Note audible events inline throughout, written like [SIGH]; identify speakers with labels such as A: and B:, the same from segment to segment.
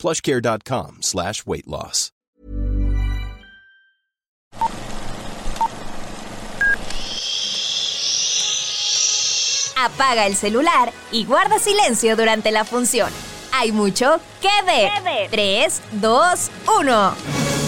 A: plushcare.com slash weight loss.
B: Apaga el celular y guarda silencio durante la función. Hay mucho que ver. 3, 2, 1.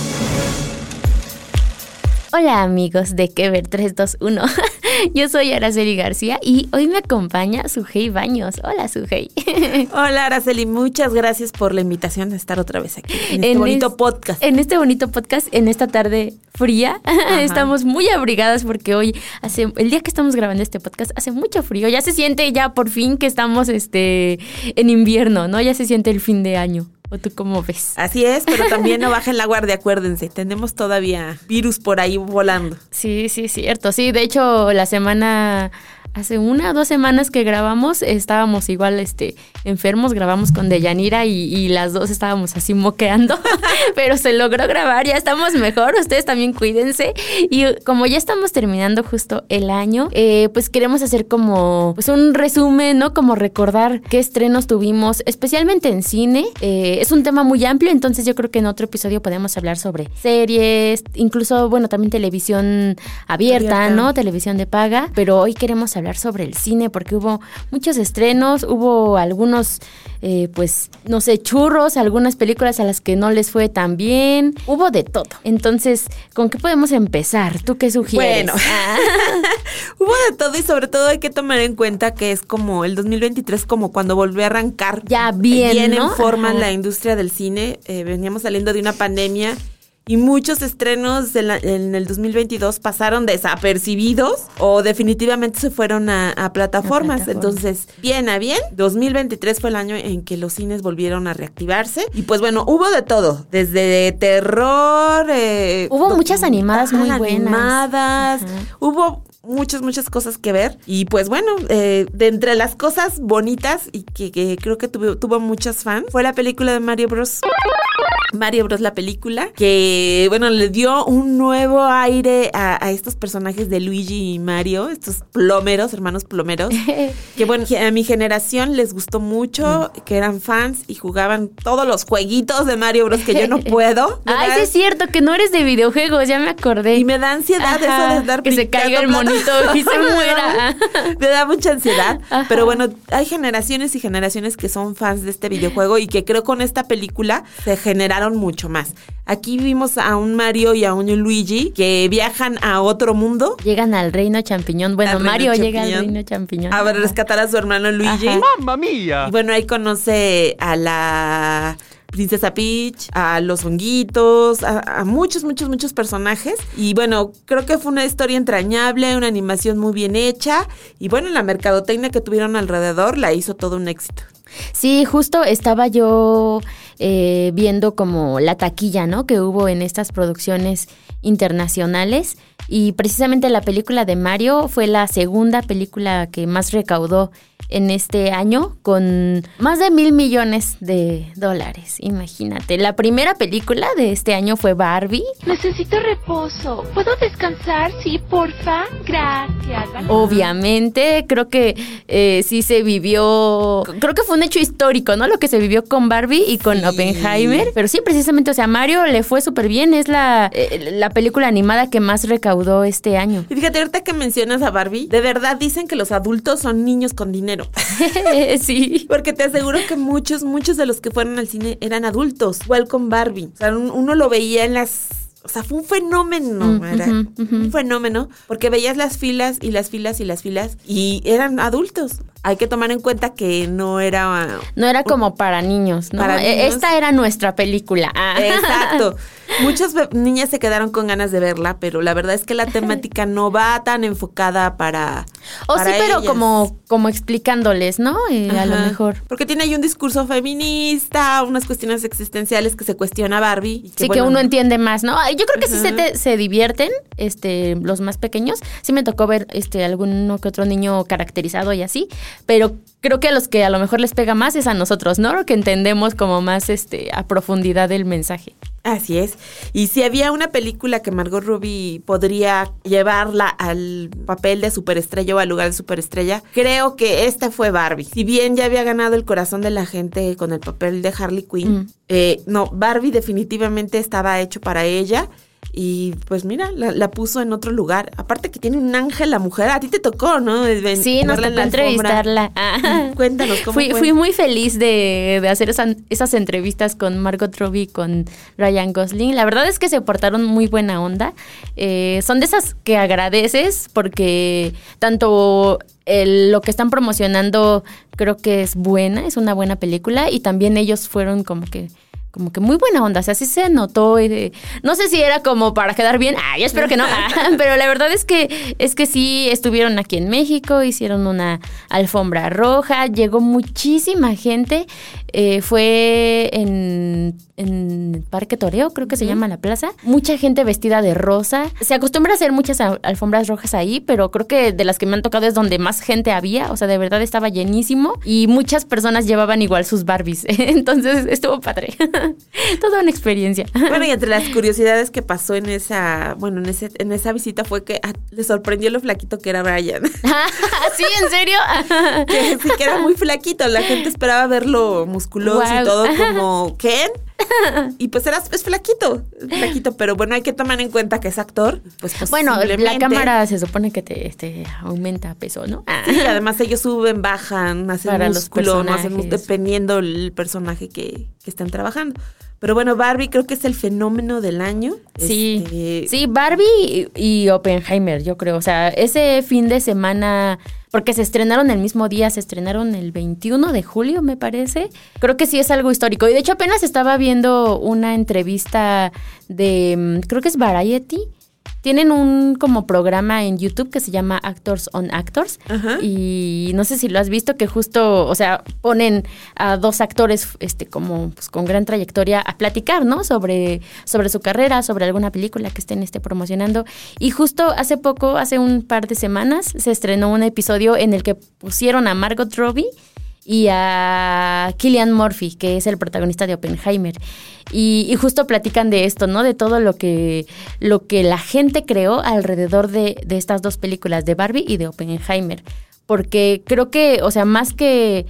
C: Hola amigos de Kever 321. [LAUGHS] Yo soy Araceli García y hoy me acompaña Sujei Baños. Hola Sujei. [LAUGHS]
D: Hola Araceli, muchas gracias por la invitación de estar otra vez aquí en este bonito podcast.
C: En este bonito podcast, en esta tarde fría. [LAUGHS] Estamos muy abrigadas porque hoy hace el día que estamos grabando este podcast hace mucho frío. Ya se siente ya por fin que estamos este en invierno, ¿no? Ya se siente el fin de año. ¿O tú cómo ves?
D: Así es, pero también no bajen la guardia, acuérdense. Tenemos todavía virus por ahí volando.
C: Sí, sí, cierto. Sí, de hecho, la semana hace una o dos semanas que grabamos, estábamos igual este, enfermos, grabamos con Deyanira y, y las dos estábamos así moqueando, [LAUGHS] pero se logró grabar, ya estamos mejor, ustedes también cuídense. Y como ya estamos terminando justo el año, eh, pues queremos hacer como pues un resumen, ¿no? Como recordar qué estrenos tuvimos, especialmente en cine. Eh, es un tema muy amplio, entonces yo creo que en otro episodio podemos hablar sobre series, incluso, bueno, también televisión abierta, abierta. ¿no? Televisión de paga, pero hoy queremos hablar sobre el cine porque hubo muchos estrenos, hubo algunos, eh, pues, no sé, churros, algunas películas a las que no les fue tan bien, hubo de todo. Entonces, ¿con qué podemos empezar? ¿Tú qué sugieres?
D: Bueno, [LAUGHS] [LAUGHS] hubo de todo y sobre todo hay que tomar en cuenta que es como el 2023 como cuando volvió a arrancar
C: ya bien,
D: bien
C: ¿no?
D: en forma Ajá. la industria del cine. Eh, veníamos saliendo de una pandemia y muchos estrenos en, la, en, el 2022 pasaron desapercibidos o definitivamente se fueron a, a, plataformas. Entonces, bien a bien, 2023 fue el año en que los cines volvieron a reactivarse. Y pues bueno, hubo de todo, desde terror. Eh,
C: hubo muchas animadas muy buenas.
D: Animadas, hubo muchas, muchas cosas que ver. Y pues bueno, eh, de entre las cosas bonitas y que, que creo que tuvo, tuvo muchos fans, fue la película de Mario Bros. Mario Bros. la película, que bueno, le dio un nuevo aire a, a, estos personajes de Luigi y Mario, estos plomeros, hermanos plomeros, [LAUGHS] que bueno, a mi generación les gustó mucho, mm. que eran fans y jugaban todos los jueguitos de Mario Bros. que yo no [LAUGHS] puedo.
C: Ay, sí es cierto, que no eres de videojuegos, ya me acordé.
D: Y me da ansiedad Ajá, eso de dar
C: Que se caiga el monito y se [LAUGHS] muera.
D: me da mucha ansiedad, Ajá. pero bueno, hay generaciones y generaciones que son fans de este videojuego y que creo con esta película se generaron mucho más. Aquí vimos a un Mario y a un Luigi que viajan a otro mundo.
C: Llegan al reino champiñón. Bueno, al Mario llega al reino champiñón.
D: A ver, rescatar a su hermano Luigi.
E: ¡Mamma mía!
D: Y bueno, ahí conoce a la Princesa Peach, a los honguitos, a, a, muchos, muchos, muchos personajes. Y bueno, creo que fue una historia entrañable, una animación muy bien hecha. Y bueno, la mercadotecnia que tuvieron alrededor la hizo todo un éxito.
C: Sí, justo estaba yo eh, viendo como la taquilla, ¿no? Que hubo en estas producciones internacionales y precisamente la película de Mario fue la segunda película que más recaudó en este año con más de mil millones de dólares. Imagínate. La primera película de este año fue Barbie.
F: Necesito reposo. ¿Puedo descansar? Sí, porfa. Gracias.
C: Obviamente, creo que eh, sí se vivió. Creo que fue un hecho histórico, ¿no? Lo que se vivió con Barbie y con sí. Oppenheimer. Pero sí, precisamente, o sea, Mario le fue súper bien. Es la, eh, la película animada que más recaudó este año.
D: Y fíjate, ahorita que mencionas a Barbie, de verdad dicen que los adultos son niños con dinero. [LAUGHS]
C: sí.
D: Porque te aseguro que muchos, muchos de los que fueron al cine eran adultos. Igual con Barbie. O sea, uno lo veía en las o sea, fue un fenómeno,
C: Mm,
D: era un fenómeno, porque veías las filas y las filas y las filas y eran adultos. Hay que tomar en cuenta que no era...
C: No era como para niños, ¿no?
D: Para
C: E-
D: niños.
C: Esta era nuestra película. Ah.
D: Exacto. [LAUGHS] Muchas niñas se quedaron con ganas de verla, pero la verdad es que la [LAUGHS] temática no va tan enfocada para.
C: O sí, pero
D: ellas.
C: como, como explicándoles, ¿no? Eh, a lo mejor.
D: Porque tiene ahí un discurso feminista, unas cuestiones existenciales que se cuestiona Barbie. y
C: Sí, que uno entiende más, ¿no? Yo creo que sí se, te- se divierten, este, los más pequeños. Sí me tocó ver este alguno que otro niño caracterizado y así, pero creo que a los que a lo mejor les pega más es a nosotros, ¿no? Que entendemos como más este a profundidad el mensaje.
D: Así es. Y si había una película que Margot Robbie podría llevarla al papel de superestrella o al lugar de superestrella, creo que esta fue Barbie. Si bien ya había ganado el corazón de la gente con el papel de Harley Quinn,
C: Mm.
D: eh, no, Barbie definitivamente estaba hecho para ella. Y pues mira, la, la puso en otro lugar. Aparte que tiene un ángel la mujer. A ti te tocó, ¿no?
C: Sí, nos tocó entrevistarla. [LAUGHS] Ah.
D: Cuéntanos cómo
C: fui,
D: fue.
C: fui muy feliz de, de hacer esa- esas entrevistas con Margot Robbie y con Ryan Gosling. La verdad es que se portaron muy buena onda. Eh, son de esas que agradeces porque tanto el- lo que están promocionando creo que es buena, es una buena película y también ellos fueron como que como que muy buena onda, o sea, sí se notó, eh, no sé si era como para quedar bien, ah, yo espero que no, ah, [LAUGHS] [LAUGHS] pero la verdad es que es que sí estuvieron aquí en México, hicieron una alfombra roja, llegó muchísima gente, eh, fue en, en Parque Toreo, creo que se llama la plaza, mucha gente vestida de rosa, se acostumbra a hacer muchas al- alfombras rojas ahí, pero creo que de las que me han tocado es donde más gente había, o sea, de verdad estaba llenísimo y muchas personas llevaban igual sus Barbies, [LAUGHS] entonces estuvo padre, [LAUGHS] toda una experiencia.
D: Bueno, y entre las curiosidades que pasó en esa, bueno, en ese, en esa visita fue que ah, le sorprendió lo flaquito que era Brian. [LAUGHS]
C: ¿Sí? ¿En serio?
D: que sí que era muy flaquito. La gente esperaba verlo musculoso y todo [LAUGHS] como Ken. Y pues era es flaquito, flaquito, pero bueno, hay que tomar en cuenta que es actor. Pues,
C: Bueno, la cámara se supone que te, te aumenta peso, ¿no?
D: Sí, además ellos suben, bajan, hacen
C: Para los
D: músculo, no hacen dependiendo el personaje que, que estén trabajando. Pero bueno, Barbie creo que es el fenómeno del año.
C: Sí,
D: Este,
C: sí, Barbie y, y Oppenheimer, yo creo. O sea, ese fin de semana, porque se estrenaron el mismo día, se estrenaron el 21 de julio, me parece. Creo que sí es algo histórico. Y de hecho apenas estaba viendo una entrevista de, mm, creo que es Variety. Tienen un como programa en YouTube que se llama Actors on Actors.
D: Ajá.
C: Y no sé si lo has visto, que justo, o sea, ponen a dos actores este, como pues, con gran trayectoria a platicar, ¿no? Sobre, sobre su carrera, sobre alguna película que estén este, promocionando. Y justo hace poco, hace un par de semanas, se estrenó un episodio en el que pusieron a Margot Robbie y a Killian Murphy, que es el protagonista de Oppenheimer. Y, justo platican de esto, ¿no? De todo lo que, lo que la gente creó alrededor de, de estas dos películas, de Barbie y de Oppenheimer. Porque creo que, o sea, más que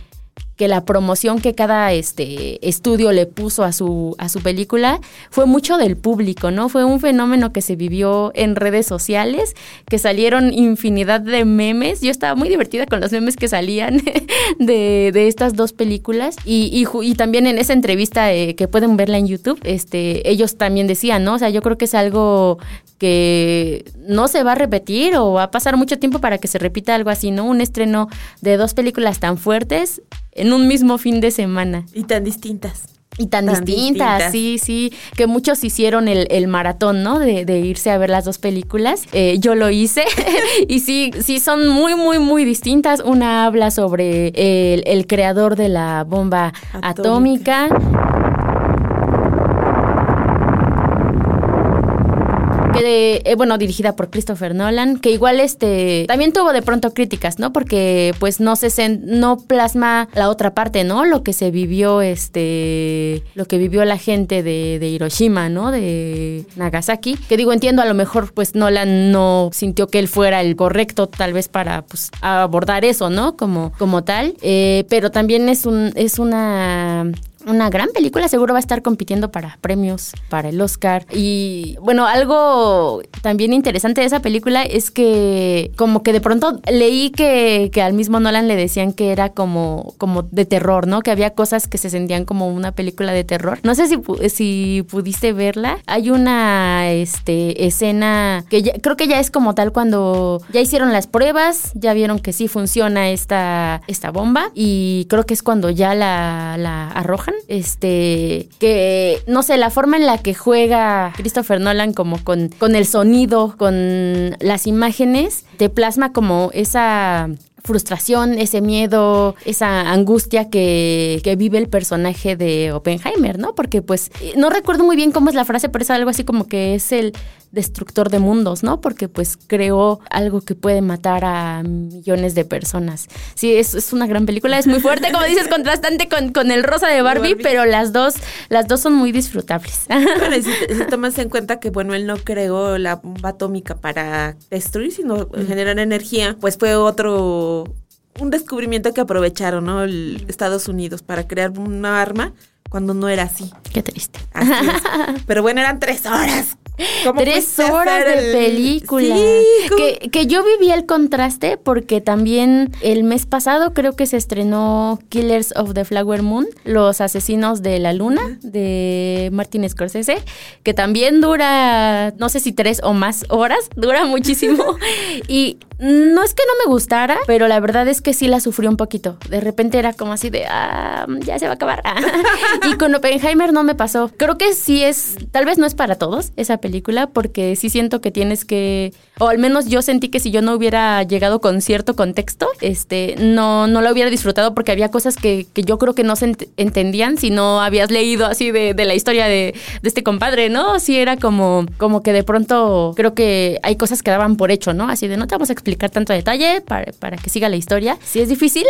C: que la promoción que cada este estudio le puso a su a su película fue mucho del público, ¿no? Fue un fenómeno que se vivió en redes sociales, que salieron infinidad de memes. Yo estaba muy divertida con los memes que salían [LAUGHS] de, de estas dos películas y, y, también en esa entrevista eh, que pueden verla en YouTube, este ellos también decían, ¿no? O sea, yo creo que es algo que no se va a repetir o va a pasar mucho tiempo para que se repita algo así, ¿no? Un estreno de dos películas tan fuertes en un mismo fin de semana.
D: Y tan distintas.
C: Y tan,
D: Tan
C: distintas,
D: distintas.
C: sí, sí, que muchos hicieron el, el maratón, ¿no? De, de irse a ver las dos películas. Eh, yo lo hice [LAUGHS] y sí, sí, son muy, muy, muy distintas. Una habla sobre el, el creador de la bomba
D: Atómica.
C: atómica. De- eh, bueno, dirigida por Christopher Nolan, que igual este también tuvo de pronto críticas, ¿no? Porque pues no se no plasma la otra parte, ¿no? Lo que se vivió este lo que vivió la gente de, de Hiroshima, ¿no? De Nagasaki, que digo, entiendo a lo mejor pues Nolan no sintió que él fuera el correcto tal vez para pues abordar eso, ¿no? Como como tal, Eh, pero también es un es una una gran película, seguro va a estar compitiendo para premios, para el Oscar. Y bueno, algo también interesante de esa película es que como que de pronto leí que, que al mismo Nolan le decían que era como, como de terror, ¿no? Que había cosas que se sentían como una película de terror. No sé si, si pudiste verla. Hay una este, escena que ya- creo que ya es como tal cuando ya hicieron las pruebas, ya vieron que sí funciona esta, esta bomba y creo que es cuando ya la, la arrojan Este, que no sé, la forma en la que juega Christopher Nolan como con, con el sonido, con las imágenes, te plasma como esa frustración, ese miedo, esa angustia que, que, vive el personaje de Oppenheimer, ¿no? Porque pues no recuerdo muy bien cómo es la frase, pero es algo así como que es el destructor de mundos, ¿no? Porque pues creó algo que puede matar a millones de personas. Sí, es, es una gran película, es muy fuerte, como dices, [LAUGHS] contrastante con, con el rosa de Barbie, Barbie, pero las dos, las dos son muy disfrutables.
D: Bueno, y si, si, tomas en cuenta que, bueno, él no creó la bomba atómica para destruir, sino mm. generar energía, pues fue otro un descubrimiento que aprovecharon, ¿no? El Estados Unidos para crear una arma cuando no era así.
C: Qué triste.
D: Así. [LAUGHS] Pero bueno, eran tres horas.
C: Tres horas de el... película.
D: Sí,
C: que, que, yo viví el contraste porque también el mes pasado creo que se estrenó Killers of the Flower Moon, Los Asesinos de la Luna, de Martin Scorsese, que también dura, no sé si tres o más horas, dura muchísimo. [LAUGHS] y no es que no me gustara, pero la verdad es que sí la sufrí un poquito. De repente era como así de, ah, ya se va a acabar. [LAUGHS] y con Oppenheimer no me pasó. Creo que sí es, tal vez no es para todos esa película, porque sí siento que tienes que, o al menos yo sentí que si yo no hubiera llegado con cierto contexto, este, no, no la hubiera disfrutado porque había cosas que, que yo creo que no se ent entendían si no habías leído así de, de la historia de, de, este compadre, ¿no? Sí era como, como que de pronto creo que hay cosas que daban por hecho, ¿no? Así de no te vamos a explicar tanto detalle para, para que siga la historia. Sí es difícil,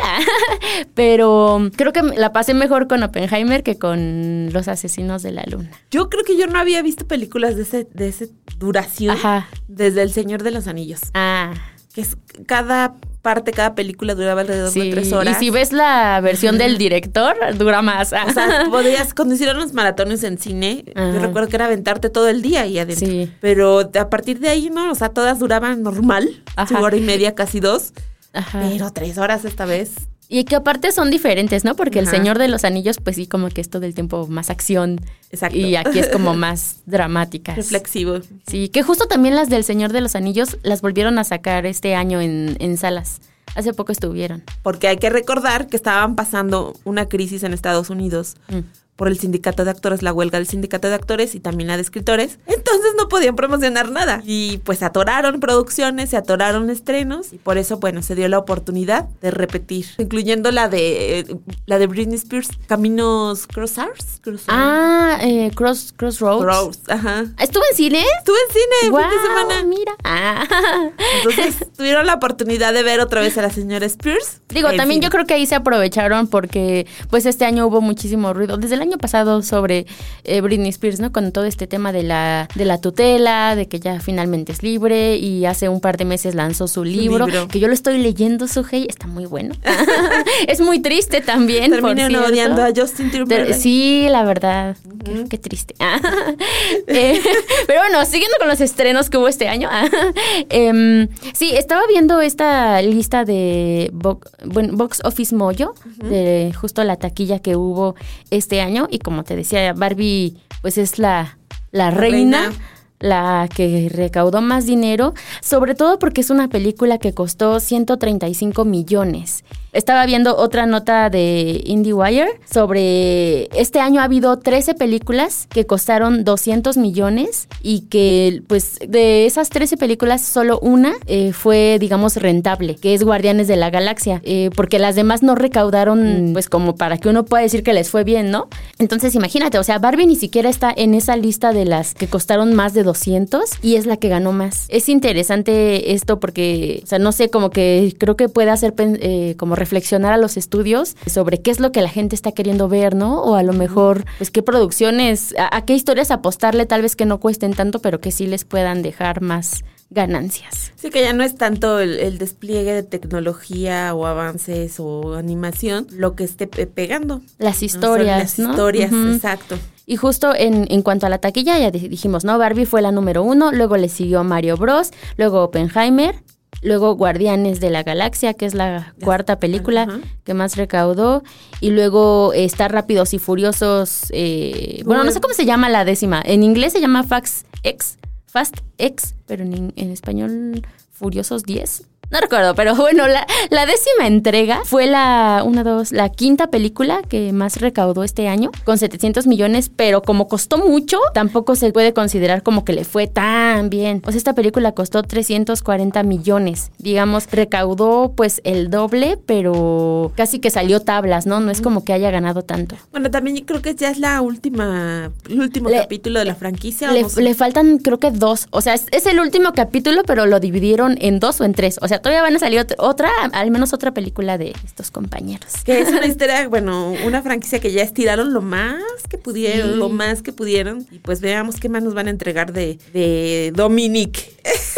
C: [LAUGHS] pero creo que la pasé mejor con Oppenheimer que con Los Asesinos de la Luna.
D: Yo creo que yo no había visto películas de ese, de ese duración
C: Ajá.
D: desde El Señor de los Anillos.
C: Ah.
D: Que es cada parte, cada película duraba alrededor
C: sí.
D: de tres horas.
C: Y si ves la versión del director, dura más.
D: O sea, [LAUGHS] podías, cuando hicieron los maratones en cine, Ajá. yo recuerdo que era aventarte todo el día ahí adentro.
C: Sí.
D: Pero a partir de ahí, ¿no? O sea, todas duraban normal,
C: Ajá.
D: su hora y media, casi dos.
C: Ajá.
D: Pero tres horas esta vez.
C: Y que aparte son diferentes, ¿no? Porque Ajá. El Señor de los Anillos, pues sí, como que es todo el tiempo más acción.
D: Exacto.
C: Y aquí es como [LAUGHS] más dramáticas.
D: Reflexivo.
C: Sí, que justo también las del Señor de los Anillos las volvieron a sacar este año en, en salas. Hace poco estuvieron.
D: Porque hay que recordar que estaban pasando una crisis en Estados Unidos. Mm por el sindicato de actores, la huelga del sindicato de actores y también la de escritores. Entonces no podían promocionar nada. Y pues atoraron producciones, se atoraron estrenos y por eso, bueno, se dio la oportunidad de repetir, incluyendo la de la de Britney Spears, Caminos Crossars.
C: Cross ah, eh, Cross Crossroads.
D: Cross, ajá.
C: ¿Estuvo en cine?
D: Estuve en cine
C: wow,
D: fin de semana.
C: Mira. Ah.
D: Entonces [LAUGHS] tuvieron la oportunidad de ver otra vez a la señora Spears.
C: Digo, también cine. yo creo que ahí se aprovecharon porque pues este año hubo muchísimo ruido. Desde el año pasado sobre eh, Britney Spears, ¿no? Con todo este tema de la, de la tutela, de que ya finalmente es libre y hace un par de meses lanzó su libro,
D: libro.
C: que yo lo estoy leyendo, Sugey, está muy bueno. [LAUGHS] es muy triste también.
D: Terminan odiando a Justin Timberlake.
C: Sí, la verdad. Uh -huh. qué, qué, triste. [LAUGHS] eh, pero bueno, siguiendo con los estrenos que hubo este año. [LAUGHS] eh, sí, estaba viendo esta lista de Box, bueno, Box Office Mojo, uh -huh. de justo la taquilla que hubo este año y como te decía, Barbie pues es la, la, la reina, reina, la que recaudó más dinero, sobre todo porque es una película que costó 135 millones. Estaba viendo otra nota de IndieWire sobre este año ha habido 13 películas que costaron 200 millones y que pues de esas 13 películas solo una eh, fue digamos rentable, que es Guardianes de la Galaxia, eh, porque las demás no recaudaron mm. pues como para que uno pueda decir que les fue bien, ¿no? Entonces imagínate, o sea, Barbie ni siquiera está en esa lista de las que costaron más de 200 y es la que ganó más. Es interesante esto porque, o sea, no sé, como que creo que puede hacer eh, como reflexionar a los estudios sobre qué es lo que la gente está queriendo ver, ¿no? O a lo mejor, pues qué producciones, a, a qué historias apostarle tal vez que no cuesten tanto, pero que sí les puedan dejar más ganancias.
D: Sí, que ya no es tanto el, el, despliegue de tecnología o avances o animación lo que esté pegando.
C: Las historias.
D: ¿no? Las historias, uh -huh. exacto.
C: Y justo en, en, cuanto a la taquilla, ya dijimos, ¿no? Barbie fue la número uno, luego le siguió Mario Bros, luego Oppenheimer, luego Guardianes de la Galaxia, que es la cuarta película uh -huh. que más recaudó, y luego está Rápidos y Furiosos, eh, bueno, no sé cómo se llama la décima, en inglés se llama Fax X, Fast X, pero en, en español Furiosos 10. No recuerdo, pero [LAUGHS] bueno, la, la décima entrega fue la, una, dos, la quinta película que más recaudó este año, con 700 millones, pero como costó mucho, tampoco se puede considerar como que le fue tan bien. O sea, esta película costó 340 millones. Digamos, recaudó pues el doble, pero casi que salió tablas, ¿no? No es como que haya ganado tanto.
D: Bueno, también creo que ya es la última, el último
C: Le-
D: capítulo de la franquicia.
C: Le,
D: no sé.
C: le faltan creo que dos. O sea, es, es el último capítulo, pero lo dividieron en dos o en tres. O sea, todavía van a salir ot- otra, al menos otra película de estos compañeros.
D: Que es una [LAUGHS] historia, bueno, una franquicia que ya estiraron lo más que pudieron,
C: Sí.
D: lo más que pudieron. Y pues veamos qué más nos van a entregar de, de Dominic.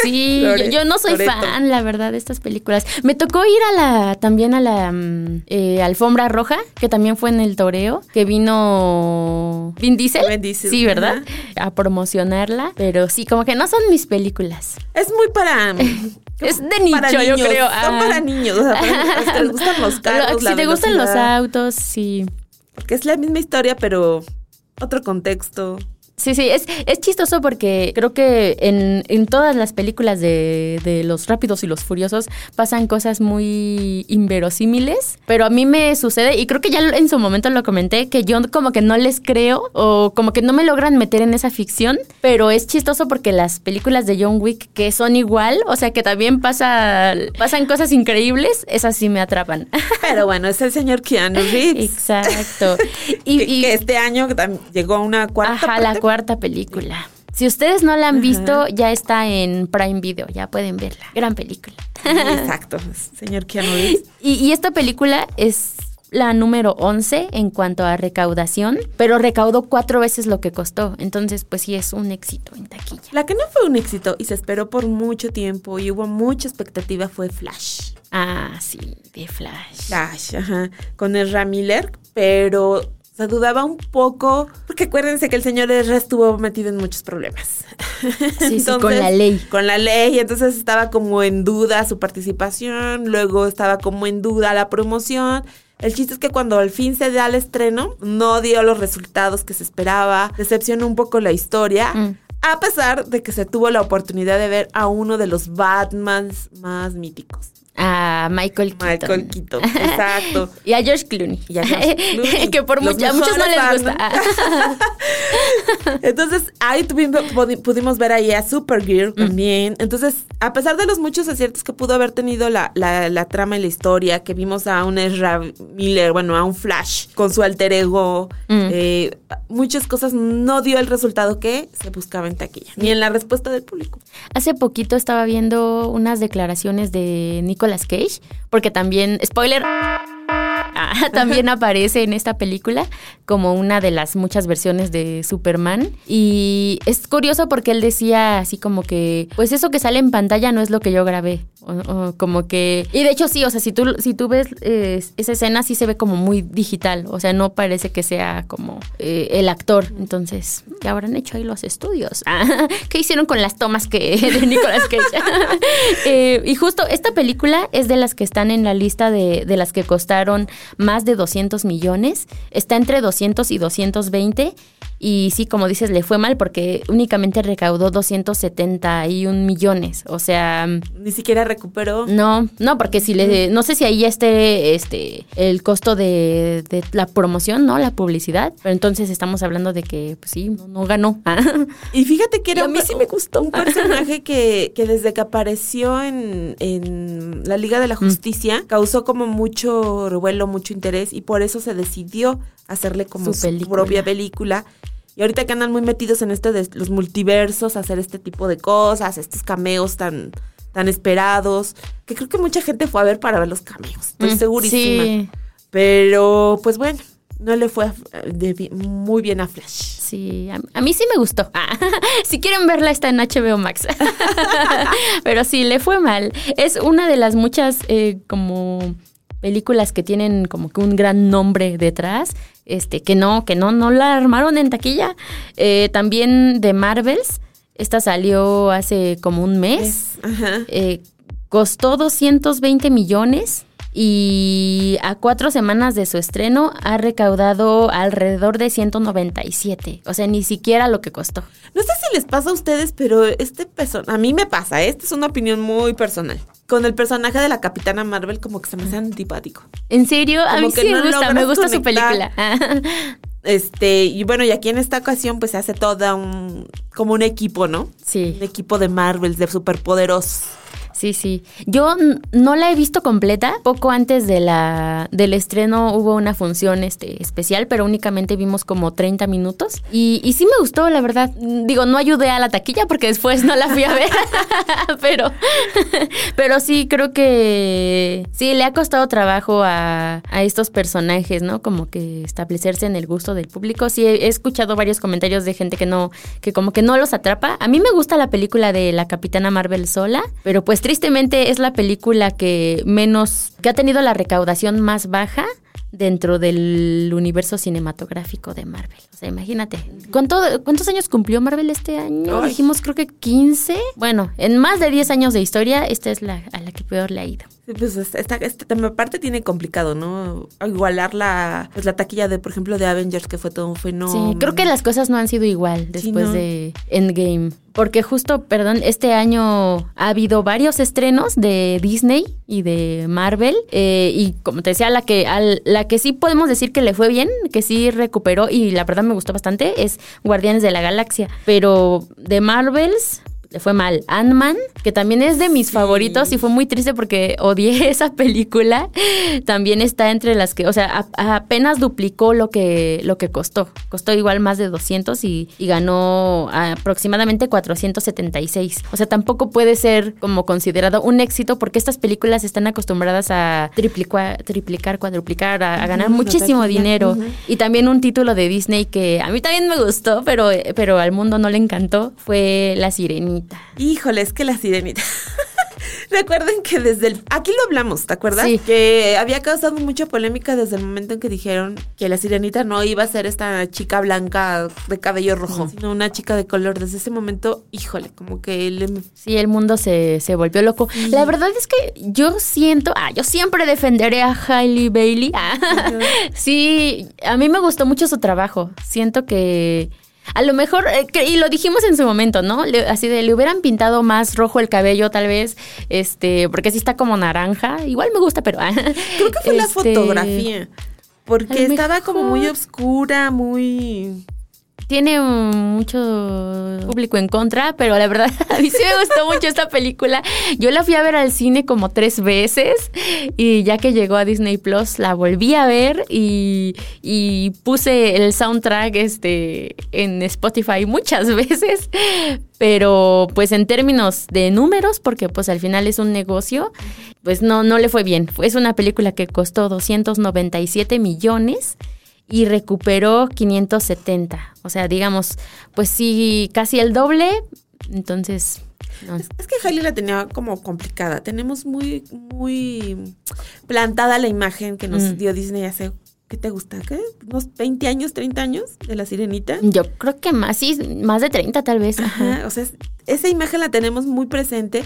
C: Sí, [LAUGHS]
D: Lore-
C: yo, yo no soy
D: Loreto.
C: fan, la verdad, de estas películas. Me tocó ir a la, también a la mm, eh, Alfombra Roja, que también fue en el toreo, que vino Vin Diesel.
D: Vin Diesel,
C: Sí, ¿verdad? A promocionarla, pero sí, como que no son mis películas.
D: Es muy para. [LAUGHS]
C: Es de nicho,
D: para
C: yo
D: niños,
C: creo.
D: Son
C: Ah.
D: para niños. O sea, para que les gustan los [LAUGHS] carros.
C: si
D: la
C: te gustan los autos, sí.
D: Porque es la misma historia, pero otro contexto.
C: Sí, sí, es, es chistoso porque creo que en, en todas las películas de, de los rápidos y los furiosos pasan cosas muy inverosímiles, pero a mí me sucede, y creo que ya en su momento lo comenté, que yo como que no les creo o como que no me logran meter en esa ficción, pero es chistoso porque las películas de John Wick que son igual, o sea que también pasa, pasan cosas increíbles, esas sí me atrapan. [LAUGHS]
D: Pero bueno, es el señor Keanu Reeves.
C: Exacto. [LAUGHS] Y,
D: que,
C: y-
D: que este año llegó a una cuarta
C: Ajá,
D: parte.
C: la cuarta película. Si ustedes no la han visto, ya está en Prime Video, ya pueden verla. Gran película.
D: Exacto, señor Keanu. [LAUGHS]
C: Y, y esta película es la número 11 en cuanto a recaudación, pero recaudó cuatro veces lo que costó. Entonces, pues sí es un éxito en taquilla.
D: La que no fue un éxito y se esperó por mucho tiempo y hubo mucha expectativa fue Flash.
C: Ah, sí, de Flash.
D: Flash, ajá, con Ezra Miller, pero se dudaba un poco, porque acuérdense que el señor Ezra estuvo metido en muchos problemas.
C: Sí, sí, [LAUGHS] con la ley.
D: Con la ley, entonces estaba como en duda su participación, luego estaba como en duda la promoción. El chiste es que cuando al fin se da el estreno, no dio los resultados que se esperaba, decepcionó un poco la historia.
C: Mm.
D: A pesar de que se tuvo la oportunidad de ver a uno de los Batmans más míticos.
C: A Michael Keaton.
D: Michael Keaton, exacto. [LAUGHS]
C: Y a George Clooney.
D: Y a George Clooney. [LAUGHS]
C: que por mucho- a muchos no les gusta. [LAUGHS]
D: Entonces, ahí tuvimos, pudi- pudimos ver ahí a Supergirl
C: Mm.
D: también. Entonces, a pesar de los muchos aciertos que pudo haber tenido la, la, la trama y la historia, que vimos a un Ezra Miller, bueno, a un Flash con su alter ego,
C: Mm.
D: eh, muchas cosas no dio el resultado que se buscaba en taquilla, ni en la respuesta del público.
C: Hace poquito estaba viendo unas declaraciones de Nicolas Cage, porque también, spoiler, ah, también aparece en esta película como una de las muchas versiones de Superman. Y es curioso porque él decía así como que, pues eso que sale en pantalla no es lo que yo grabé. O, como que... Y de hecho sí, o sea, si tú, si tú ves esa escena sí se ve como muy digital, o sea, no parece que sea como eh, el actor. Entonces, ¿qué habrán hecho ahí los estudios? Ah, [LAUGHS] ¿Qué hicieron con las tomas que [LAUGHS] de Nicolas Cage? [LAUGHS] Eh, y justo esta película es de las que están en la lista de, de las que costaron más de 200 millones. Está entre 200 y 220. Y sí, como dices, le fue mal porque únicamente recaudó 271 millones. O sea,
D: Ni siquiera recuperó.
C: no, no, porque si le, no sé si ahí esté este el costo de, de la promoción, ¿no? La publicidad. Pero entonces estamos hablando de que, pues sí, no, no ganó.
D: Y fíjate que [LAUGHS] era
C: Y a mí sí me gustó.
D: un personaje que, que desde que apareció en, en la Liga de la Justicia causó como mucho revuelo, mucho interés y por eso se decidió hacerle como
C: Su
D: su, propia película. Y ahorita que andan muy metidos en este de los multiversos, hacer este tipo de cosas, estos cameos tan tan esperados, que creo que mucha gente fue a ver para ver los cameos. Estoy
C: Mm,
D: segurísima.
C: Sí,
D: Pero pues bueno, no le fue de bi- muy bien a Flash.
C: sí, a, a mí sí me gustó. Ah, [LAUGHS] si quieren verla está en HBO Max. [LAUGHS] Pero sí, le fue mal. Es una de las muchas eh, como películas que tienen como que un gran nombre detrás, este, que no, que no, no la armaron en taquilla. Eh, también de Marvels, esta salió hace como un mes.
D: Es- ajá.
C: Eh, costó 220 millones y a cuatro semanas de su estreno ha recaudado alrededor de 197. O sea, ni siquiera lo que costó.
D: No sé si les pasa a ustedes, pero este persona, a mí me pasa, ¿eh? esta es una opinión muy personal. Con el personaje de la Capitana Marvel como que se me hace antipático.
C: ¿En serio? A mí sí
D: no
C: me gusta, me gusta su
D: conectar.
C: película. [LAUGHS]
D: Este, y bueno, y aquí en esta ocasión pues se hace toda un, como un equipo, ¿no?
C: sí.
D: Un equipo de Marvels, de superpoderosos.
C: Sí, sí. Yo no la he visto completa. Poco antes de la, del estreno hubo una función este, especial, pero únicamente vimos como 30 minutos. Y, sí me gustó, la verdad. Digo, no ayudé a la taquilla porque después no la fui a ver. [LAUGHS] pero, [LAUGHS] pero sí, creo que sí, le ha costado trabajo a, a estos personajes, ¿no? Como que establecerse en el gusto del público. Sí, he, escuchado varios comentarios de gente que no, que como que no los atrapa. A mí me gusta la película de la Capitana Marvel sola, pero pues tristemente es la película que menos, que ha tenido la recaudación más baja dentro del universo cinematográfico de Marvel. O sea, imagínate. ¿Cuánto, ¿Cuántos años cumplió Marvel este año?
D: Ay.
C: Dijimos creo que 15. Bueno, en más de 10 años de historia, esta es la a la que peor le ha ido.
D: Pues esta, esta, parte tiene complicado, ¿no? Igualar la, pues, la taquilla de, por ejemplo, de Avengers, que fue todo un fenómeno.
C: Sí, creo que las cosas no han sido igual después
D: ¿no?
C: de Endgame. Porque justo, perdón, este año ha habido varios estrenos de Disney y de Marvel. eh, y como te decía, la que, al- la que sí podemos decir que le fue bien, que sí recuperó y la verdad me gustó bastante, es Guardianes de la Galaxia. Pero de Marvels le fue mal. Ant-Man, que también es de mis favoritos y fue muy triste porque [LAUGHS] odié esa película, también está entre las que, o sea, a- apenas duplicó lo que, lo que costó. Costó igual más de 200 y, y ganó aproximadamente 476. O sea, tampoco puede ser como considerado un éxito porque estas películas están acostumbradas a triplicar, triplicar cuadruplicar, a, a ganar muchísimo
D: taquilla,
C: dinero. Y también un título de Disney que a mí también me gustó, pero, pero al mundo no le encantó, fue La Sirenita.
D: Híjole, es que la sirenita. [LAUGHS] Recuerden que desde el... Aquí lo hablamos, ¿te acuerdas?
C: Sí.
D: Que había causado mucha polémica desde el momento en que dijeron que la sirenita no iba a ser esta chica blanca de cabello rojo, sino una chica de color. Desde ese momento, híjole, como que le...
C: Sí, el mundo se, se volvió loco. La verdad es que yo siento, ah, yo siempre defenderé a Hailey Bailey. [LAUGHS] Ah, sí, a mí me gustó mucho su trabajo. Siento que a lo mejor, eh, y lo dijimos en su momento, ¿no? Le- así de, le hubieran pintado más rojo el cabello tal vez, este, porque sí está como naranja. Igual me gusta, pero... [LAUGHS]
D: Creo que fue la
C: este,
D: fotografía. Porque estaba como muy oscura, muy...
C: Tiene mucho público en contra, pero la verdad [LAUGHS] a mí sí me gustó mucho esta película. Yo la fui a ver al cine como tres veces y ya que llegó a Disney Plus la volví a ver y, y puse el soundtrack este en Spotify muchas [LAUGHS] veces, pero pues en términos de números, porque pues al final es un negocio, pues no, no le fue bien. Es una película que costó 297 millones y recuperó 570. O sea, digamos, pues sí, casi el doble. Entonces, no.
D: Es, que Hailey la tenía como complicada. Tenemos muy, muy plantada la imagen que nos
C: Mm.
D: dio Disney hace, ¿qué te gusta? ¿Qué? ¿Unos 20 años, 30 años de la sirenita?
C: yo creo que más, sí, más de 30 tal vez. Ajá.
D: Ajá, o sea, es- esa imagen la tenemos muy presente.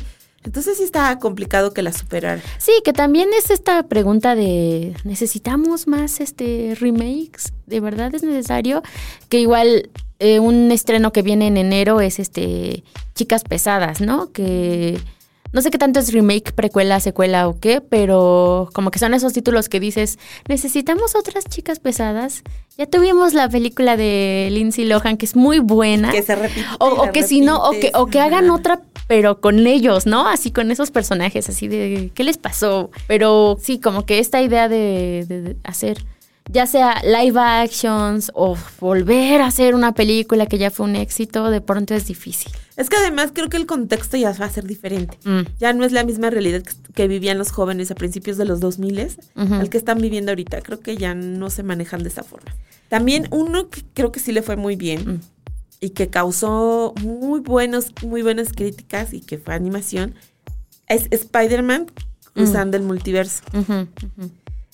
D: Entonces sí está complicado que la superara.
C: Sí, que también es esta pregunta de ¿necesitamos más este remakes? ¿De verdad es necesario? Que igual eh, un estreno que viene en enero es este Chicas Pesadas, ¿no? Que no sé qué tanto es remake, precuela, secuela o qué, pero como que son esos títulos que dices, necesitamos otras chicas pesadas. Ya tuvimos la película de Lindsay Lohan, que es muy buena.
D: Que se repite.
C: O, que si no, o que, o que hagan otra, pero con ellos, ¿no? Así con esos personajes, así de, ¿qué les pasó? Pero sí, como que esta idea de, de- de hacer, ya sea live actions o volver a hacer una película que ya fue un éxito, de pronto es difícil.
D: Es que además creo que el contexto ya va a ser diferente.
C: Mm.
D: Ya no es la misma realidad que, que vivían los jóvenes a principios de los 2000
C: Ujú.
D: al que están viviendo ahorita. Creo que ya no se manejan de esa forma. También uno que creo que sí le fue muy bien
C: Mm.
D: y que causó muy buenos, muy buenas críticas y que fue animación es Spider-Man cruzando el multiverso.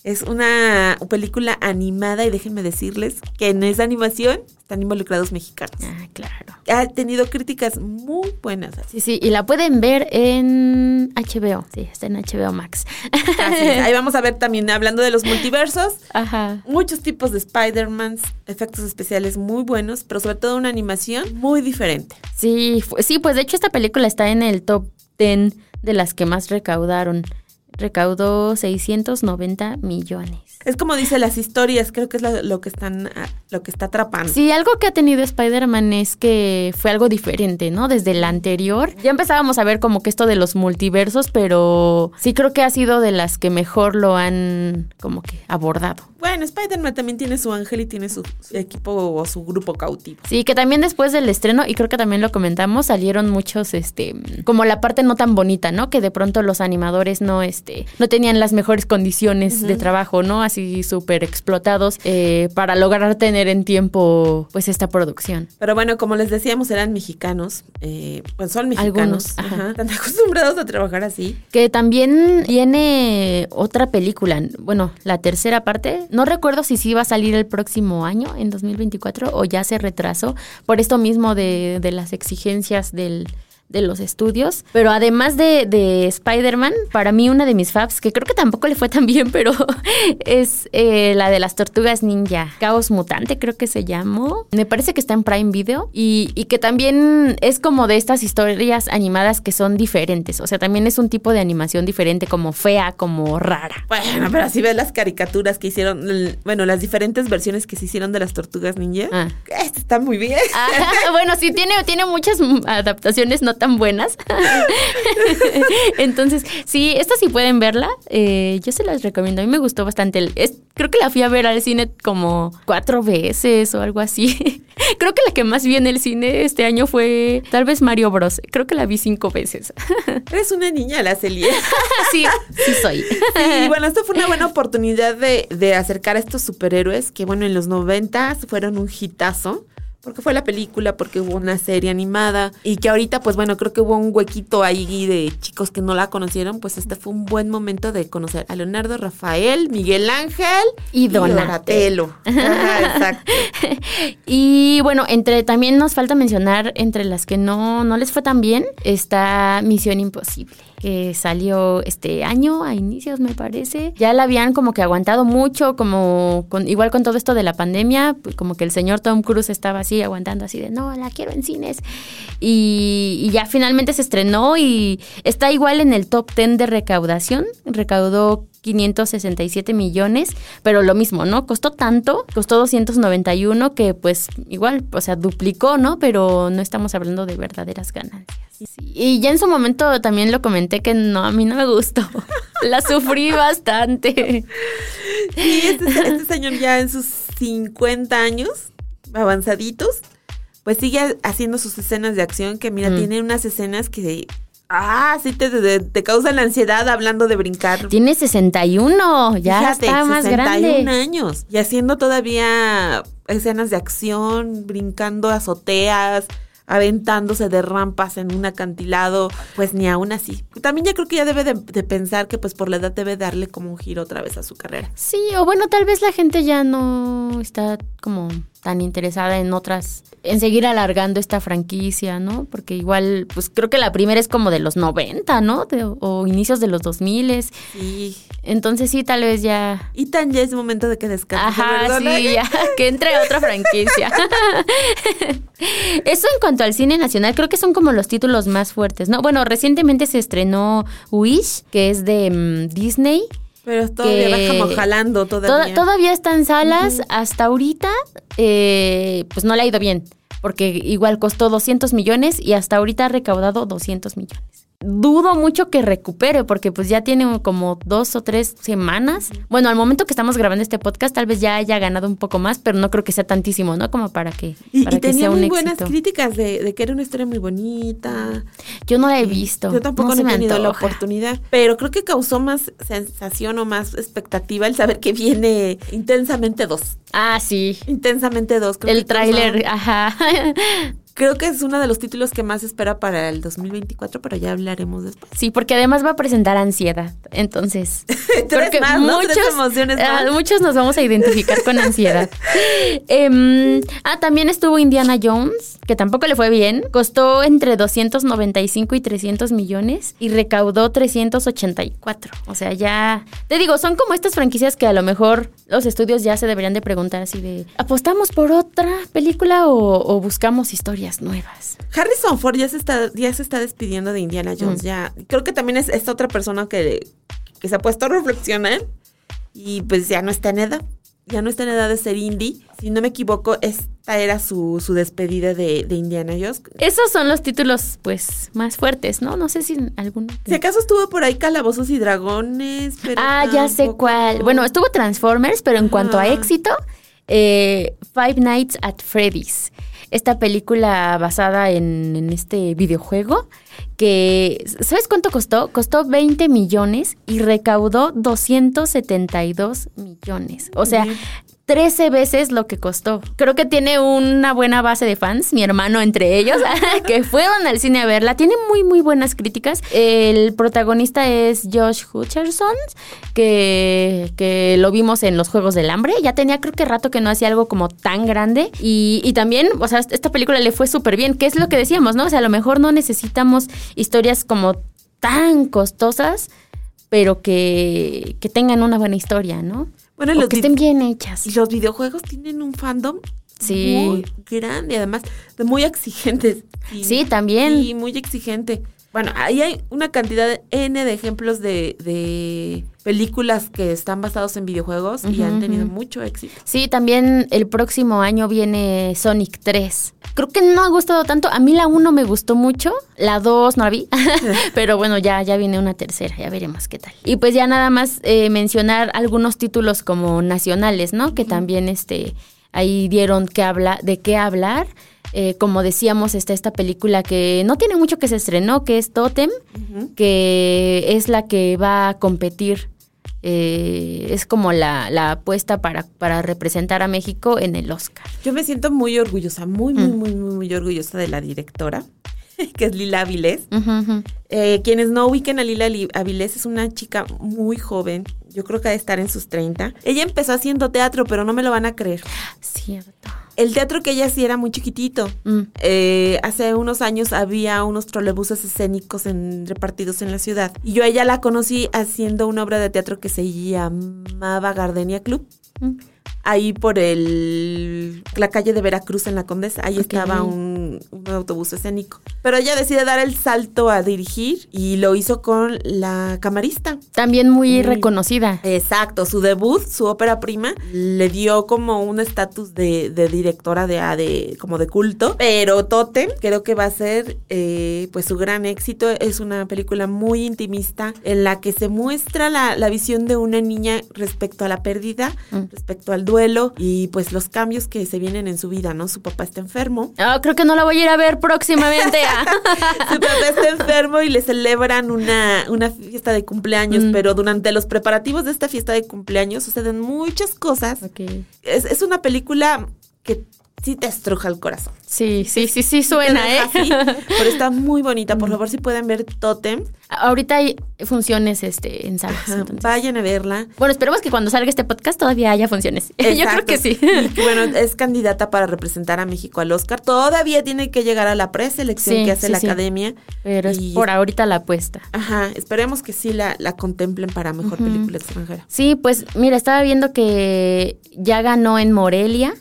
D: Es una película animada y déjenme decirles que en esa animación están involucrados mexicanos.
C: Ah, claro.
D: Ha tenido críticas muy buenas.
C: Sí, sí, y la pueden ver en HBO. Sí, está en HBO Max.
D: Así es. Ahí vamos a ver también, hablando de los multiversos,
C: Ajá.
D: muchos tipos de Spider-Man, efectos especiales muy buenos, pero sobre todo una animación muy diferente.
C: Sí, sí, pues de hecho esta película está en el top 10 de las que más recaudaron. Recaudó 690 millones.
D: Es como dice las historias, creo que es lo, lo que están ah, lo que está atrapando.
C: Sí, algo que ha tenido Spider-Man es que fue algo diferente, ¿no? Desde el anterior. Ya empezábamos a ver como que esto de los multiversos, pero sí creo que ha sido de las que mejor lo han como que abordado.
D: Bueno, Spider-Man también tiene su ángel y tiene su, su equipo o su grupo cautivo.
C: Sí, que también después del estreno, y creo que también lo comentamos, salieron muchos, este, como la parte no tan bonita, ¿no? Que de pronto los animadores no, este, no tenían las mejores condiciones de trabajo, ¿no? Así súper explotados eh, para lograr tener en tiempo, pues, esta producción.
D: Pero bueno, como les decíamos, eran mexicanos. eh, pues son mexicanos.
C: Algunos, ajá.
D: Ajá, Están [LAUGHS] acostumbrados a trabajar así.
C: Que también viene otra película, bueno, la tercera parte. No recuerdo si sí iba a salir el próximo año, en 2024, o ya se retrasó, por esto mismo de, de las exigencias del de los estudios, pero además de, de Spider-Man, para mí una de mis faves, que creo que tampoco le fue tan bien, pero [LAUGHS] es eh, la de las tortugas ninja, Caos Mutante creo que se llamó, me parece que está en Prime Video y, y que también es como de estas historias animadas que son diferentes, o sea, también es un tipo de animación diferente, como fea, como rara.
D: Bueno, pero así ves las caricaturas que hicieron, bueno, las diferentes versiones que se hicieron de las tortugas ninja.
C: Ah.
D: Está muy bien.
C: Ah, [LAUGHS] bueno, sí, tiene, tiene muchas adaptaciones no tan buenas. [LAUGHS] Entonces, sí, esta sí pueden verla. eh, yo se las recomiendo. A mí me gustó bastante. El- es- creo que la fui a ver al cine como cuatro veces o algo así. [LAUGHS] creo que la que más vi en el cine este año fue tal vez Mario Bros. Creo que la vi cinco veces. [LAUGHS]
D: Eres una niña, la Celia.
C: sí, sí soy.
D: Y bueno, esto fue una buena oportunidad de, de acercar a estos superhéroes que, bueno, en los 90 fueron un hitazo. Porque fue la película, porque hubo una serie animada. Y que ahorita, pues bueno, creo que hubo un huequito ahí de chicos que no la conocieron. Pues este fue un buen momento de conocer a Leonardo, Rafael, Miguel Ángel
C: Y Donatello.
D: Ajá, exacto. [LAUGHS]
C: Y bueno, entre también nos falta mencionar entre las que no, no les fue tan bien, está Misión Imposible, que salió este año, a inicios me parece. Ya la habían como que aguantado mucho, como con, igual con todo esto de la pandemia, pues como que el señor Tom Cruise estaba así aguantando así de no, la quiero en cines. Y, y ya finalmente se estrenó y está igual en el top 10 de recaudación, recaudó 567 millones, pero lo mismo, ¿no? Costó tanto, costó 291 que pues igual, o sea, duplicó, ¿no? Pero no estamos hablando de verdaderas ganancias. Sí. Y ya en su momento también lo comenté que no, a mí no me gustó. [LAUGHS] La sufrí bastante.
D: Sí, este, este señor ya en sus 50 años, avanzaditos, pues sigue haciendo sus escenas de acción que, mira,
C: Mm.
D: tiene unas escenas que... Ah, sí, te, te, te causan la ansiedad hablando de brincar.
C: Tiene 61, ya
D: Fíjate,
C: está más
D: 61
C: grande.
D: años. Y haciendo todavía escenas de acción, brincando azoteas, aventándose de rampas en un acantilado, pues ni aún así. También ya creo que ya debe de, de pensar que pues por la edad debe darle como un giro otra vez a su carrera.
C: Sí, o bueno, tal vez la gente ya no está como tan interesada en otras, en seguir alargando esta franquicia, ¿no? Porque igual, pues creo que la primera es como de los 90, ¿no? De- o inicios de los 2000.
D: Sí.
C: Entonces sí, tal vez ya...
D: Y tan ya es momento de que descanse.
C: Ajá,
D: ¿verdad?
C: sí, ya, [LAUGHS] que entre otra franquicia. [LAUGHS] Eso en cuanto al cine nacional, creo que son como los títulos más fuertes, ¿no? Bueno, recientemente se estrenó Wish, que es de mm, Disney.
D: Pero todavía va
C: que
D: como jalando
C: Toda-
D: todavía.
C: todavía está en salas. Hasta ahorita, eh, pues no le ha ido bien. Porque igual costó 200 millones y hasta ahorita ha recaudado 200 millones. Dudo mucho que recupere porque pues ya tiene como dos o tres semanas. Bueno, al momento que estamos grabando este podcast tal vez ya haya ganado un poco más, pero no creo que sea tantísimo, ¿no? Como para que,
D: y,
C: para
D: y
C: que
D: tenía
C: sea un
D: muy buenas
C: éxito.
D: críticas de, de que era una historia muy bonita.
C: Yo no la he visto.
D: Yo tampoco
C: no
D: no he tenido la
C: antoja.
D: oportunidad. Pero creo que causó más sensación o más expectativa el saber que viene Intensamente 2.
C: Ah, sí.
D: Intensamente 2. Creo
C: El tráiler, ajá.
D: Creo que es uno de los títulos que más espera para el 2024, pero ya hablaremos después.
C: Sí, porque además va a presentar ansiedad. Entonces, [LAUGHS]
D: Tres
C: creo que
D: más, ¿no? Tres
C: muchos,
D: emociones
C: ah,
D: más.
C: muchos nos vamos a identificar con ansiedad. [LAUGHS] Em, ah, también estuvo Indiana Jones, que tampoco le fue bien. Costó entre 295 y 300 millones y recaudó 384. O sea, ya... Te digo, son como estas franquicias que a lo mejor los estudios ya se deberían de preguntar así de, ¿apostamos por otra película o, o buscamos historias historias nuevas.
D: Harrison Ford ya se está, ya se está despidiendo de Indiana Jones.
C: Mm.
D: Ya, creo que también es esta otra persona que, que se ha puesto a reflexionar y pues ya no está en edad. Ya no está en edad de ser indie. Si no me equivoco, esta era su, su despedida de, de Indiana Jones.
C: Esos son los títulos, pues, más fuertes, ¿no? No sé si alguno.
D: Si acaso estuvo por ahí Calabozos y Dragones, pero
C: Ah, ya sé cuál. Bueno, estuvo Transformers, pero en cuanto a éxito, eh, Five Nights at Freddy's. Esta película basada en, este videojuego que, ¿sabes cuánto costó? Costó 20 millones y recaudó 272 millones. O sea. 13 veces lo que costó. Creo que tiene una buena base de fans, mi hermano entre ellos, [LAUGHS] [LAUGHS] que fueron al cine a verla. Tiene muy, muy buenas críticas. El protagonista es Josh Hutcherson, que, que lo vimos en los Juegos del Hambre. Ya tenía creo que rato que no hacía algo como tan grande. Y, y también, o sea, esta película le fue súper bien, que es lo que decíamos, ¿no? O sea, a lo mejor no necesitamos historias como tan costosas, pero que, que tengan una buena historia, ¿no?
D: Bueno,
C: O
D: los
C: que estén bien hechas.
D: Y los videojuegos tienen un fandom
C: Sí.
D: muy grande, además, de muy [LAUGHS] exigentes. Y-
C: Sí, también.
D: Sí, muy exigente. Bueno, ahí hay una cantidad de N de ejemplos de, de películas que están basados en videojuegos y han tenido mucho éxito.
C: Sí, también el próximo año viene Sonic 3. Creo que no ha gustado tanto. A mí la 1 me gustó mucho, la 2 no la vi, [LAUGHS] pero bueno, ya, ya viene una tercera, ya veremos qué tal. Y pues ya nada más eh, mencionar algunos títulos como nacionales, ¿no? Que también este, ahí dieron que habla, de qué hablar. Eh, como decíamos, está esta película que no tiene mucho que se estrenó, que es Totem, que es la que va a competir eh, es como la, la apuesta para, para representar a México en el Oscar.
D: Yo me siento muy orgullosa, muy, muy,
C: Mm.
D: muy, muy, muy orgullosa de la directora, [LAUGHS] que es Lila Avilés. Eh, quienes no ubiquen a Lila Li- Avilés es una chica muy joven, yo creo que ha de estar en sus 30. Ella empezó haciendo teatro, pero no me lo van a creer.
C: Cierto.
D: El teatro que ella hacía era muy chiquitito.
C: Mm.
D: Eh, hace unos años había unos trolebuses escénicos en, repartidos en la ciudad. Y yo a ella la conocí haciendo una obra de teatro que se llamaba Gardenia Club.
C: Mm.
D: Ahí por el la calle de Veracruz en la Condesa, ahí estaba un, un autobús escénico. Pero ella decide dar el salto a dirigir y lo hizo con la camarista.
C: También muy,
D: Muy-
C: reconocida.
D: Exacto, su debut, su ópera prima, le dio como un estatus de, de directora de, ah, de como de culto, pero Totem creo que va a ser eh, pues su gran éxito. Es una película muy intimista en la que se muestra la, la visión de una niña respecto a la pérdida,
C: Mm.
D: respecto al duelo y pues los cambios que se vienen en su vida, ¿no? Su papá está enfermo.
C: Ah, creo que no la voy a ir a ver próximamente. [LAUGHS] Ah.
D: Su papá está enfermo y le celebran una, una fiesta de cumpleaños,
C: Mm.
D: pero durante los preparativos de esta fiesta de cumpleaños suceden muchas cosas.
C: Ok.
D: Es, es una película que sí te estruja el corazón.
C: Sí, sí, sí, sí suena, ¿eh?
D: así, pero está muy bonita. Por favor, si pueden ver Totem,
C: Ahorita hay funciones este, en salas. entonces.
D: vayan a verla.
C: Bueno, esperemos que cuando salga este podcast todavía haya funciones. [LAUGHS] Yo creo que sí.
D: Y bueno, es candidata para representar a México al Oscar. Todavía tiene que llegar a la preselección
C: Sí,
D: que hace
C: sí,
D: la
C: sí.
D: academia.
C: Pero es por ahorita la apuesta.
D: Ajá, esperemos que sí la, la contemplen para mejor película extranjera.
C: Sí, pues mira, estaba viendo que ya ganó en Morelia.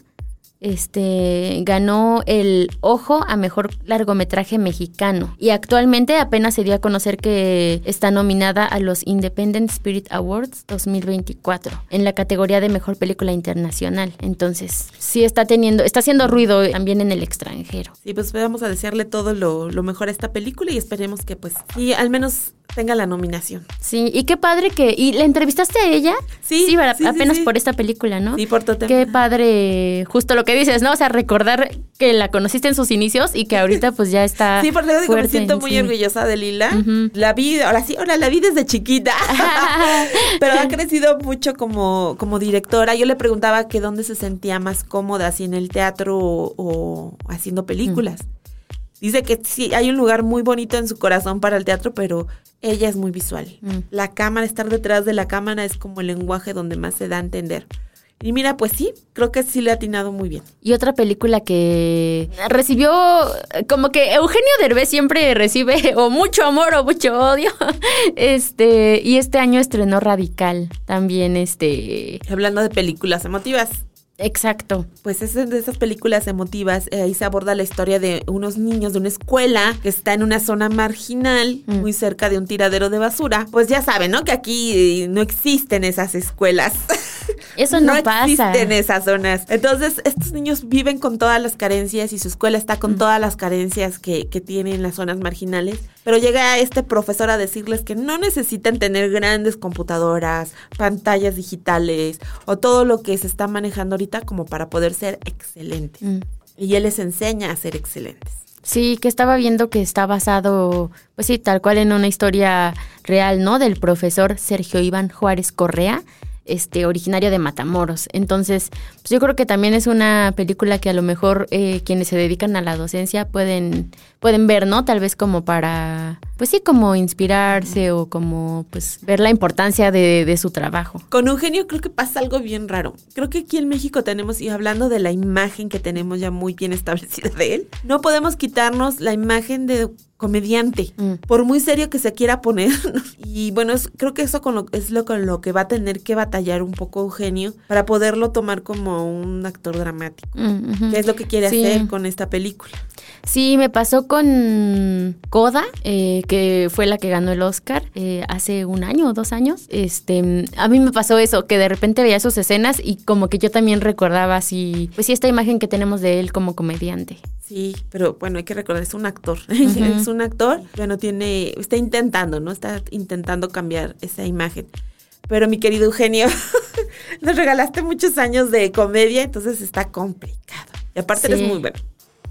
C: Este ganó el Ojo a mejor largometraje mexicano. Y actualmente apenas se dio a conocer que está nominada a los Independent Spirit Awards 2024 en la categoría de mejor película internacional. Entonces, sí está teniendo, está haciendo ruido también en el extranjero.
D: Sí, pues vamos a desearle todo lo, lo mejor a esta película y esperemos que pues sí, al menos tenga la nominación.
C: Sí, y qué padre que. ¿Y la entrevistaste a ella?
D: Sí,
C: Sí, apenas
D: sí.
C: por esta película, ¿no?
D: Sí, por Totem.
C: Qué padre, justo lo que dices, ¿no? O sea, recordar que la conociste en sus inicios y que ahorita pues ya está.
D: Sí, por eso digo, me siento
C: en
D: muy orgullosa de Lila. La vi, ahora sí, ahora la vi desde chiquita. [LAUGHS] Pero ha crecido mucho como, como directora. Yo le preguntaba que dónde se sentía más cómoda, si en el teatro o, o haciendo películas. Dice que sí, hay un lugar muy bonito en su corazón para el teatro, pero ella es muy visual.
C: Mm.
D: La cámara, estar detrás de la cámara es como el lenguaje donde más se da a entender. Y mira, pues sí, creo que sí le ha atinado muy bien.
C: Y otra película que recibió, como que Eugenio Derbez siempre recibe [LAUGHS] o mucho amor o mucho odio. [LAUGHS] Este, y este año estrenó Radical también, este.
D: Hablando de películas emotivas.
C: Exacto.
D: Pues es de esas películas emotivas, eh, ahí se aborda la historia de unos niños de una escuela que está en una zona marginal,
C: Mm.
D: muy cerca de un tiradero de basura. Pues ya saben, ¿no? Que aquí eh, no existen esas escuelas. [LAUGHS]
C: Eso no, pasa.
D: existen esas zonas. Entonces, estos niños viven con todas las carencias y su escuela está
C: Mm.
D: con todas las carencias que, que tienen las zonas marginales. Pero llega este profesor a decirles que no necesitan tener grandes computadoras, pantallas digitales o todo lo que se está manejando ahorita como para poder ser excelentes.
C: Mm.
D: Y él les enseña a ser excelentes.
C: Sí, que estaba viendo que está basado, pues sí, tal cual en una historia real, ¿no? Del profesor Sergio Iván Juárez Correa, este, originario de Matamoros. Entonces, pues yo creo que también es una película que a lo mejor eh, quienes se dedican a la docencia pueden, pueden ver, ¿no? Tal vez como para, pues sí, como inspirarse o como, pues, ver la importancia de, de su trabajo.
D: Con Eugenio creo que pasa algo bien raro. Creo que aquí en México tenemos, y hablando de la imagen que tenemos ya muy bien establecida de él, no podemos quitarnos la imagen de comediante,
C: Mm.
D: por muy serio que se quiera poner. [LAUGHS] y bueno, es- creo que eso con lo, es lo con lo que va a tener que batallar un poco Eugenio para poderlo tomar como un actor dramático.
C: Mm.
D: Que es lo que quiere
C: Sí.
D: hacer con esta película.
C: Sí, me pasó con Coda, eh, que fue la que ganó el Oscar eh, hace un año o dos años. Este, a mí me pasó eso, que de repente veía sus escenas y como que yo también recordaba así, pues sí, esta imagen que tenemos de él como comediante.
D: Sí, pero bueno, hay que recordar, es un actor. [LAUGHS] Es un actor, bueno, tiene, está intentando, ¿no? Está intentando cambiar esa imagen. Pero mi querido Eugenio, [LAUGHS] nos regalaste muchos años de comedia, entonces está complicado. Y aparte
C: Sí.
D: eres muy bueno.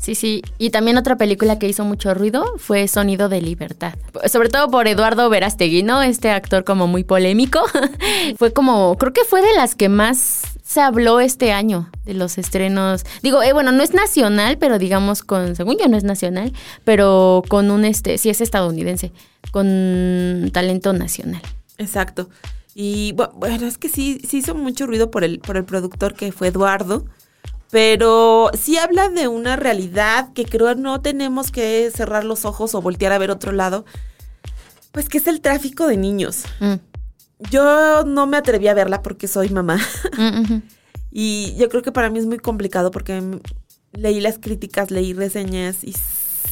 C: Sí, sí. Y también otra película que hizo mucho ruido fue Sonido de Libertad. Sobre todo por Eduardo Verastegui, ¿no? Este actor como muy polémico. [LAUGHS] fue como, creo que fue de las que más se habló este año de los estrenos. Digo, eh, bueno, no es nacional, pero digamos con, según yo no es nacional, pero con un, este, sí es estadounidense, con talento nacional.
D: Exacto. Y bu- bueno, es que sí, sí hizo mucho ruido por el, por el productor que fue Eduardo. Pero sí habla de una realidad que creo no tenemos que cerrar los ojos o voltear a ver otro lado. Pues que es el tráfico de niños.
C: Mm,
D: Yo no me atreví a verla porque soy mamá. [LAUGHS]
C: mm.
D: Y yo creo que para mí es muy complicado porque leí las críticas, leí reseñas y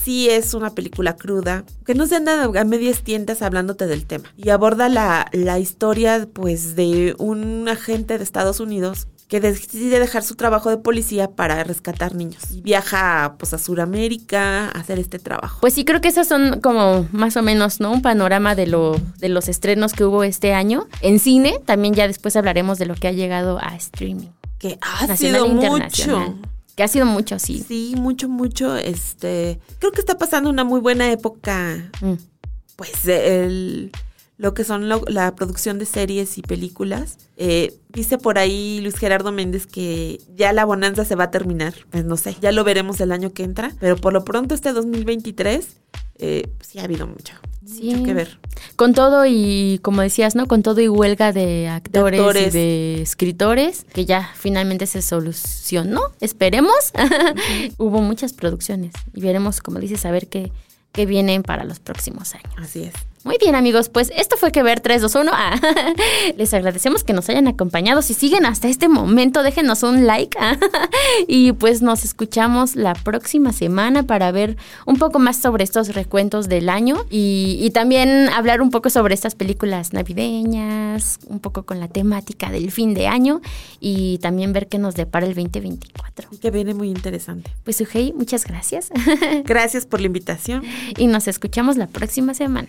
D: sí es una película cruda, que no se anda a medias tiendas hablándote del tema. Y aborda la, la historia pues de un agente de Estados Unidos que decide dejar su trabajo de policía para rescatar niños. Y viaja pues a Sudamérica a hacer este trabajo.
C: Pues sí, creo que esos son como más o menos, ¿no? Un panorama de lo, de los estrenos que hubo este año. En cine, también ya después hablaremos de lo que ha llegado a streaming.
D: que ha
C: Nacional
D: sido
C: e
D: mucho.
C: internacional. Que ha sido mucho, sí.
D: Sí, mucho, mucho. Este, creo que está pasando una muy buena época
C: Mm.
D: pues el, lo que son lo- la producción de series y películas. Eh, dice por ahí Luis Gerardo Méndez que ya la bonanza se va a terminar. Pues no sé, ya lo veremos el año que entra. Pero por lo pronto este 2023 eh, sí ha habido mucho,
C: Sí.
D: mucho que ver.
C: Con todo y, como decías, ¿no? Con todo y huelga de actores,
D: actores.
C: y de escritores, que ya finalmente se solucionó, esperemos. [LAUGHS] Hubo muchas producciones y veremos, como dices, a ver qué, qué vienen para los próximos años.
D: Así es.
C: Muy bien, amigos, pues esto fue que ver 3, 2, 1. Ah, [LAUGHS] les agradecemos que nos hayan acompañado. Si siguen hasta este momento, déjenos un like. ah, [LAUGHS] y pues nos escuchamos la próxima semana para ver un poco más sobre estos recuentos del año y, y también hablar un poco sobre estas películas navideñas, un poco con la temática del fin de año y también ver qué nos depara el 2024.
D: Y que viene muy interesante.
C: Pues, Sujei, muchas gracias [LAUGHS]
D: Gracias por la invitación.
C: y nos escuchamos la próxima semana.